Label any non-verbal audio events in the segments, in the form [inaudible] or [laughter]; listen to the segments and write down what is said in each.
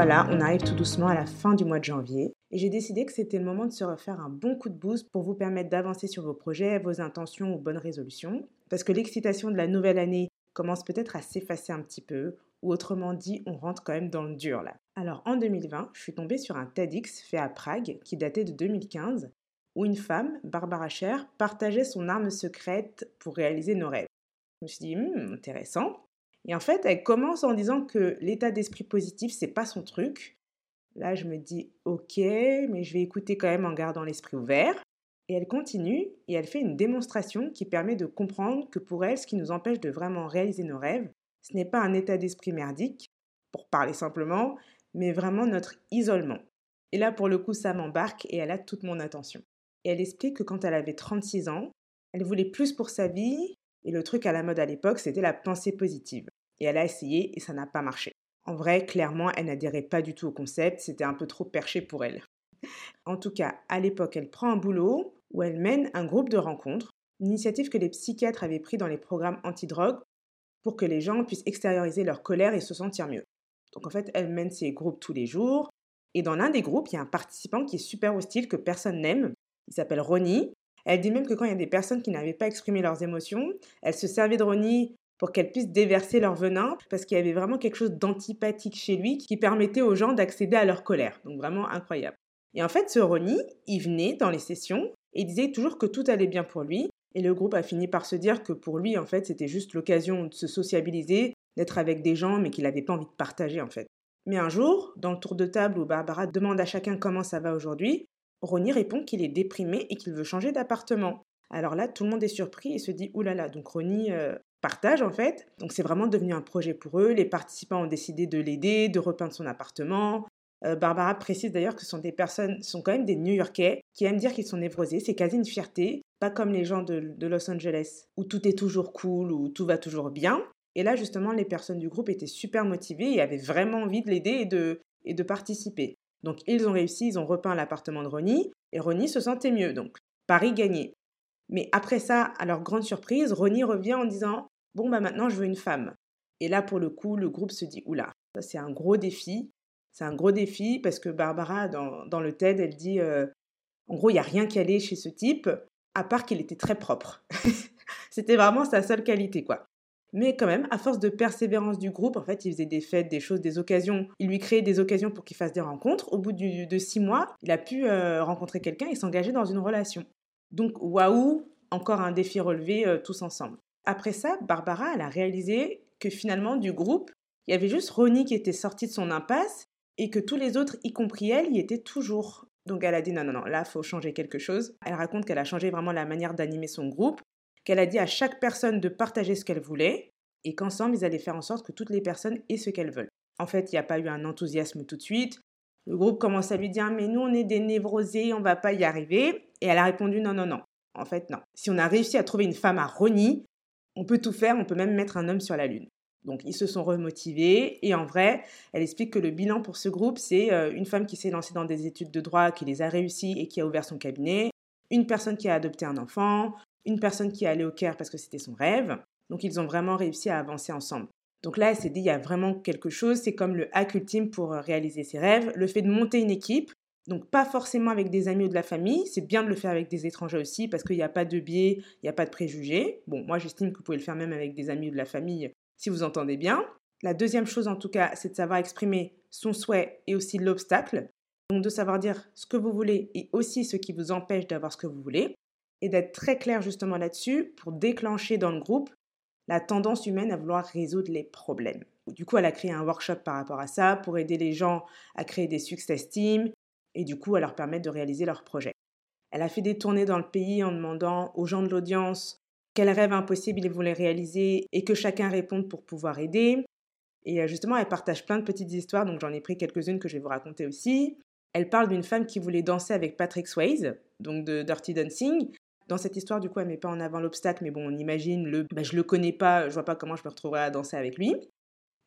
Voilà, on arrive tout doucement à la fin du mois de janvier et j'ai décidé que c'était le moment de se refaire un bon coup de boost pour vous permettre d'avancer sur vos projets, vos intentions ou bonnes résolutions. Parce que l'excitation de la nouvelle année commence peut-être à s'effacer un petit peu, ou autrement dit, on rentre quand même dans le dur là. Alors en 2020, je suis tombée sur un TEDx fait à Prague qui datait de 2015, où une femme, Barbara Scher, partageait son arme secrète pour réaliser nos rêves. Je me suis dit, hmm, intéressant. Et en fait, elle commence en disant que l'état d'esprit positif, c'est pas son truc. Là, je me dis, ok, mais je vais écouter quand même en gardant l'esprit ouvert. Et elle continue et elle fait une démonstration qui permet de comprendre que pour elle, ce qui nous empêche de vraiment réaliser nos rêves, ce n'est pas un état d'esprit merdique, pour parler simplement, mais vraiment notre isolement. Et là, pour le coup, ça m'embarque et elle a toute mon attention. Et elle explique que quand elle avait 36 ans, elle voulait plus pour sa vie, et le truc à la mode à l'époque, c'était la pensée positive. Et elle a essayé et ça n'a pas marché. En vrai, clairement, elle n'adhérait pas du tout au concept, c'était un peu trop perché pour elle. En tout cas, à l'époque, elle prend un boulot où elle mène un groupe de rencontres, une initiative que les psychiatres avaient pris dans les programmes anti-drogue pour que les gens puissent extérioriser leur colère et se sentir mieux. Donc en fait, elle mène ces groupes tous les jours. Et dans l'un des groupes, il y a un participant qui est super hostile, que personne n'aime. Il s'appelle Ronnie. Elle dit même que quand il y a des personnes qui n'avaient pas exprimé leurs émotions, elle se servait de Ronnie pour qu'elle puisse déverser leur venin, parce qu'il y avait vraiment quelque chose d'antipathique chez lui qui permettait aux gens d'accéder à leur colère. Donc vraiment incroyable. Et en fait, ce Ronnie, il venait dans les sessions et disait toujours que tout allait bien pour lui. Et le groupe a fini par se dire que pour lui, en fait, c'était juste l'occasion de se sociabiliser, d'être avec des gens, mais qu'il n'avait pas envie de partager, en fait. Mais un jour, dans le tour de table où Barbara demande à chacun comment ça va aujourd'hui, Ronnie répond qu'il est déprimé et qu'il veut changer d'appartement. Alors là, tout le monde est surpris et se dit oulala. Donc Ronnie euh, partage en fait. Donc c'est vraiment devenu un projet pour eux. Les participants ont décidé de l'aider, de repeindre son appartement. Euh, Barbara précise d'ailleurs que ce sont des personnes, sont quand même des New-Yorkais qui aiment dire qu'ils sont névrosés. C'est quasi une fierté, pas comme les gens de, Los Angeles où tout est toujours cool, où tout va toujours bien. Et là justement, les personnes du groupe étaient super motivées et avaient vraiment envie de l'aider et de, et de participer. Donc ils ont réussi, ils ont repeint l'appartement de Ronnie et Ronnie se sentait mieux. Donc Paris gagné. Mais après ça, à leur grande surprise, Ronnie revient en disant Bon, bah maintenant je veux une femme. Et là, pour le coup, le groupe se dit Oula, ça c'est un gros défi. C'est un gros défi parce que Barbara, dans, le TED, elle dit euh, En gros, il n'y a rien qui allait chez ce type, à part qu'il était très propre. [laughs] C'était vraiment sa seule qualité, quoi. Mais quand même, à force de persévérance du groupe, en fait, il faisait des fêtes, des choses, des occasions. Il lui créait des occasions pour qu'il fasse des rencontres. Au bout de six mois, il a pu euh, rencontrer quelqu'un et s'engager dans une relation. Donc, waouh, encore un défi relevé euh, tous ensemble. Après ça, Barbara, a réalisé que finalement, du groupe, il y avait juste Ronnie qui était sorti de son impasse et que tous les autres, y compris elle, y étaient toujours. Donc elle a dit non, non, non, là, faut changer quelque chose. Elle raconte qu'elle a changé vraiment la manière d'animer son groupe qu'elle a dit à chaque personne de partager ce qu'elle voulait et qu'ensemble, ils allaient faire en sorte que toutes les personnes aient ce qu'elles veulent. En fait, il n'y a pas eu un enthousiasme tout de suite. Le groupe commence à lui dire Mais nous, on est des névrosés, on va pas y arriver. Et elle a répondu Non, non, non. En fait, non. Si on a réussi à trouver une femme à Ronnie, on peut tout faire, on peut même mettre un homme sur la Lune. Donc ils se sont remotivés et en vrai, elle explique que le bilan pour ce groupe, c'est euh, une femme qui s'est lancée dans des études de droit, qui les a réussies et qui a ouvert son cabinet, une personne qui a adopté un enfant, une personne qui est allée au Caire parce que c'était son rêve. Donc ils ont vraiment réussi à avancer ensemble. Donc là, elle s'est dit, il y a vraiment quelque chose, c'est comme le hack ultime pour euh, réaliser ses rêves, le fait de monter une équipe, donc pas forcément avec des amis ou de la famille, c'est bien de le faire avec des étrangers aussi parce qu'il n'y a pas de biais, il n'y a pas de préjugés. Bon, moi j'estime que vous pouvez le faire même avec des amis ou de la famille si vous entendez bien. La deuxième chose en tout cas, c'est de savoir exprimer son souhait et aussi l'obstacle. Donc de savoir dire ce que vous voulez et aussi ce qui vous empêche d'avoir ce que vous voulez et d'être très clair justement là-dessus pour déclencher dans le groupe la tendance humaine à vouloir résoudre les problèmes. Du coup, elle a créé un workshop par rapport à ça pour aider les gens à créer des success teams et du coup à leur permettre de réaliser leurs projets. Elle a fait des tournées dans le pays en demandant aux gens de l'audience quels rêves impossibles ils voulaient réaliser et que chacun réponde pour pouvoir aider. Et euh, justement, elle partage plein de petites histoires, donc j'en ai pris quelques-unes que je vais vous raconter aussi. Elle parle d'une femme qui voulait danser avec Patrick Swayze, donc de Dirty Dancing, dans cette histoire, du coup, elle met pas en avant l'obstacle, mais bon, on imagine le bah, je le connais pas, je vois pas comment je me retrouverai à danser avec lui.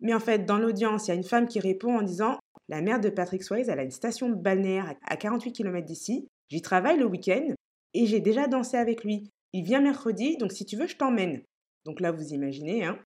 Mais en fait, dans l'audience, il y a une femme qui répond en disant La mère de Patrick Swayze, elle a une station balnéaire à 48 km d'ici. J'y travaille le week-end et j'ai déjà dansé avec lui. Il vient mercredi, donc si tu veux, je t'emmène. Donc là, vous imaginez, hein.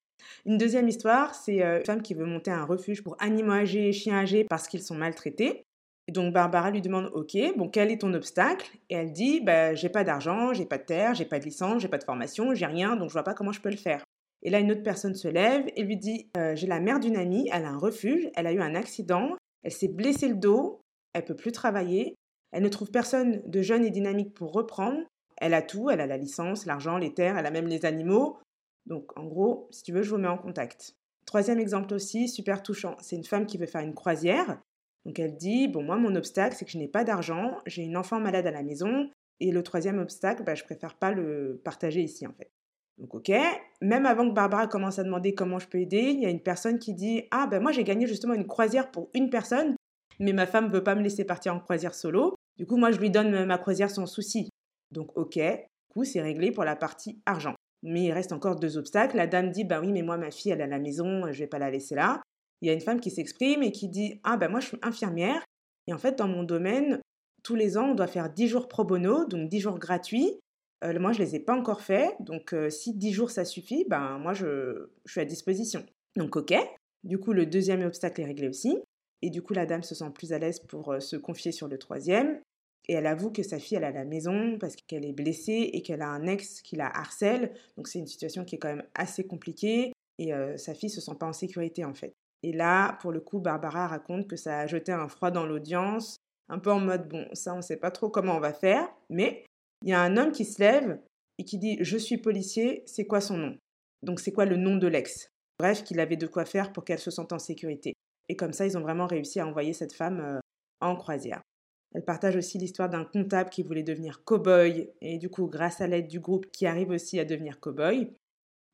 Une deuxième histoire, c'est euh, une femme qui veut monter un refuge pour animaux âgés et chiens âgés parce qu'ils sont maltraités. Et donc Barbara lui demande OK, bon quel est ton obstacle? Et elle dit bah j'ai pas d'argent, j'ai pas de terre, j'ai pas de licence, j'ai pas de formation, j'ai rien, donc je vois pas comment je peux le faire. Et là une autre personne se lève et lui dit euh, j'ai la mère d'une amie, elle a un refuge, elle a eu un accident, elle s'est blessée le dos, elle peut plus travailler, elle ne trouve personne de jeune et dynamique pour reprendre. Elle a tout, elle a la licence, l'argent, les terres, elle a même les animaux. Donc en gros, si tu veux, je vous mets en contact. Troisième exemple aussi, super touchant, c'est une femme qui veut faire une croisière. Donc elle dit, bon moi mon obstacle c'est que je n'ai pas d'argent, j'ai une enfant malade à la maison, et le troisième obstacle, bah, je préfère pas le partager ici en fait. Donc ok, même avant que Barbara commence à demander comment je peux aider, il y a une personne qui dit, ah ben moi j'ai gagné justement une croisière pour une personne, mais ma femme veut pas me laisser partir en croisière solo, du coup moi je lui donne ma croisière sans souci. Donc ok, du coup c'est réglé pour la partie argent. Mais il reste encore deux obstacles. La dame dit, bah oui, mais moi ma fille elle est à la maison, je vais pas la laisser là il y a une femme qui s'exprime et qui dit Ah ben moi je suis infirmière et en fait dans mon domaine, tous les ans on doit faire 10 jours pro bono, donc 10 jours gratuits. Euh, moi je ne les ai pas encore faits, donc euh, si 10 jours ça suffit, ben moi je, suis à disposition. Donc ok, du coup le deuxième obstacle est réglé aussi. Et du coup la dame se sent plus à l'aise pour euh, se confier sur le troisième. Et elle avoue que sa fille, elle est à la maison parce qu'elle est blessée et qu'elle a un ex qui la harcèle. Donc c'est une situation qui est quand même assez compliquée. Et sa fille se sent pas en sécurité en fait. Et là, pour le coup, Barbara raconte que ça a jeté un froid dans l'audience, un peu en mode, bon, ça, on ne sait pas trop comment on va faire, mais il y a un homme qui se lève et qui dit, je suis policier, c'est quoi son nom? Donc, c'est quoi le nom de l'ex? Bref, qu'il avait de quoi faire pour qu'elle se sente en sécurité. Et comme ça, ils ont vraiment réussi à envoyer cette femme euh, en croisière. Elle partage aussi l'histoire d'un comptable qui voulait devenir cow-boy, et du coup, grâce à l'aide du groupe, qui arrive aussi à devenir cow-boy.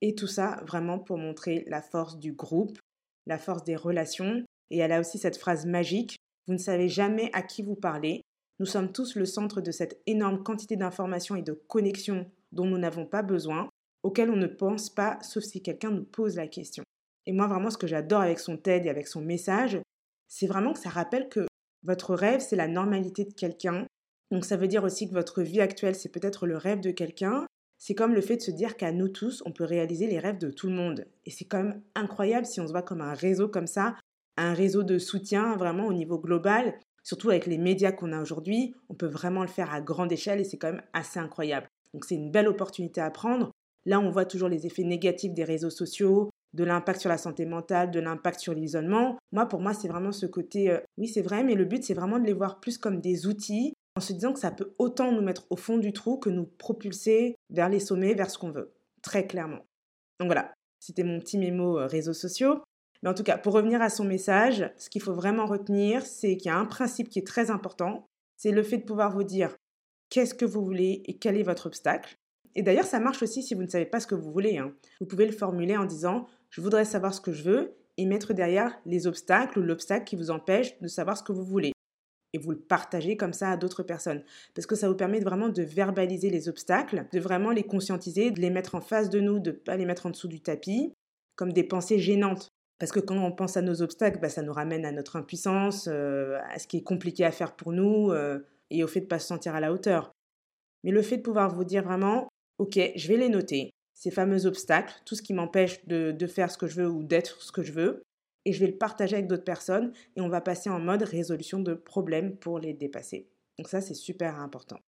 Et tout ça vraiment pour montrer la force du groupe la force des relations. Et elle a aussi cette phrase magique, vous ne savez jamais à qui vous parlez. Nous sommes tous le centre de cette énorme quantité d'informations et de connexions dont nous n'avons pas besoin, auxquelles on ne pense pas, sauf si quelqu'un nous pose la question. Et moi, vraiment, ce que j'adore avec son TED et avec son message, c'est vraiment que ça rappelle que votre rêve, c'est la normalité de quelqu'un. Donc ça veut dire aussi que votre vie actuelle, c'est peut-être le rêve de quelqu'un, c'est comme le fait de se dire qu'à nous tous, on peut réaliser les rêves de tout le monde. Et c'est quand même incroyable si on se voit comme un réseau comme ça, un réseau de soutien vraiment au niveau global. Surtout avec les médias qu'on a aujourd'hui, on peut vraiment le faire à grande échelle et c'est quand même assez incroyable. Donc c'est une belle opportunité à prendre. Là, on voit toujours les effets négatifs des réseaux sociaux, de l'impact sur la santé mentale, de l'impact sur l'isolement. Moi, pour moi, c'est vraiment ce côté, euh, oui, c'est vrai, mais le but, c'est vraiment de les voir plus comme des outils en se disant que ça peut autant nous mettre au fond du trou que nous propulser vers les sommets, vers ce qu'on veut, très clairement. Donc voilà, c'était mon petit mémo euh, réseaux sociaux. Mais en tout cas, pour revenir à son message, ce qu'il faut vraiment retenir, c'est qu'il y a un principe qui est très important, c'est le fait de pouvoir vous dire qu'est-ce que vous voulez et quel est votre obstacle. Et d'ailleurs, ça marche aussi si vous ne savez pas ce que vous voulez. Hein. Vous pouvez le formuler en disant je voudrais savoir ce que je veux et mettre derrière les obstacles ou l'obstacle qui vous empêche de savoir ce que vous voulez et vous le partagez comme ça à d'autres personnes. Parce que ça vous permet vraiment de verbaliser les obstacles, de vraiment les conscientiser, de les mettre en face de nous, de ne pas les mettre en dessous du tapis, comme des pensées gênantes. Parce que quand on pense à nos obstacles, bah, ça nous ramène à notre impuissance, euh, à ce qui est compliqué à faire pour nous euh, et au fait de ne pas se sentir à la hauteur. Mais le fait de pouvoir vous dire vraiment, ok, je vais les noter, ces fameux obstacles, tout ce qui m'empêche de faire ce que je veux ou d'être ce que je veux, et je vais le partager avec d'autres personnes et on va passer en mode résolution de problèmes pour les dépasser. Donc ça, c'est super important.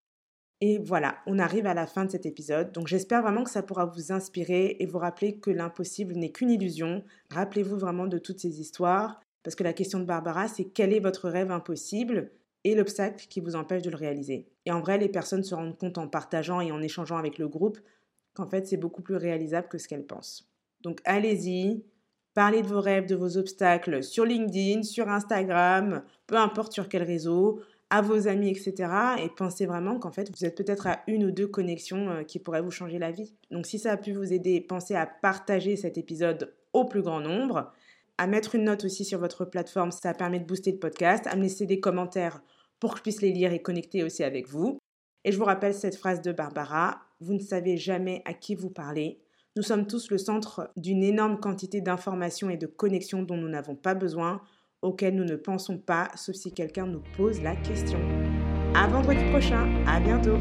Et voilà, on arrive à la fin de cet épisode. Donc j'espère vraiment que ça pourra vous inspirer et vous rappeler que l'impossible n'est qu'une illusion. Rappelez-vous vraiment de toutes ces histoires. Parce que la question de Barbara, c'est quel est votre rêve impossible et l'obstacle qui vous empêche de le réaliser. Et en vrai, les personnes se rendent compte en partageant et en échangeant avec le groupe qu'en fait, c'est beaucoup plus réalisable que ce qu'elles pensent. Donc allez-y, Parlez de vos rêves, de vos obstacles sur LinkedIn, sur Instagram, peu importe sur quel réseau, à vos amis, etc. Et pensez vraiment qu'en fait, vous êtes peut-être à une ou deux connexions euh, qui pourraient vous changer la vie. Donc si ça a pu vous aider, pensez à partager cet épisode au plus grand nombre, à mettre une note aussi sur votre plateforme, ça permet de booster le podcast, à me laisser des commentaires pour que je puisse les lire et connecter aussi avec vous. Et je vous rappelle cette phrase de Barbara, vous ne savez jamais à qui vous parlez, nous sommes tous le centre d'une énorme quantité d'informations et de connexions dont nous n'avons pas besoin, auxquelles nous ne pensons pas, sauf si quelqu'un nous pose la question. À vendredi prochain, à bientôt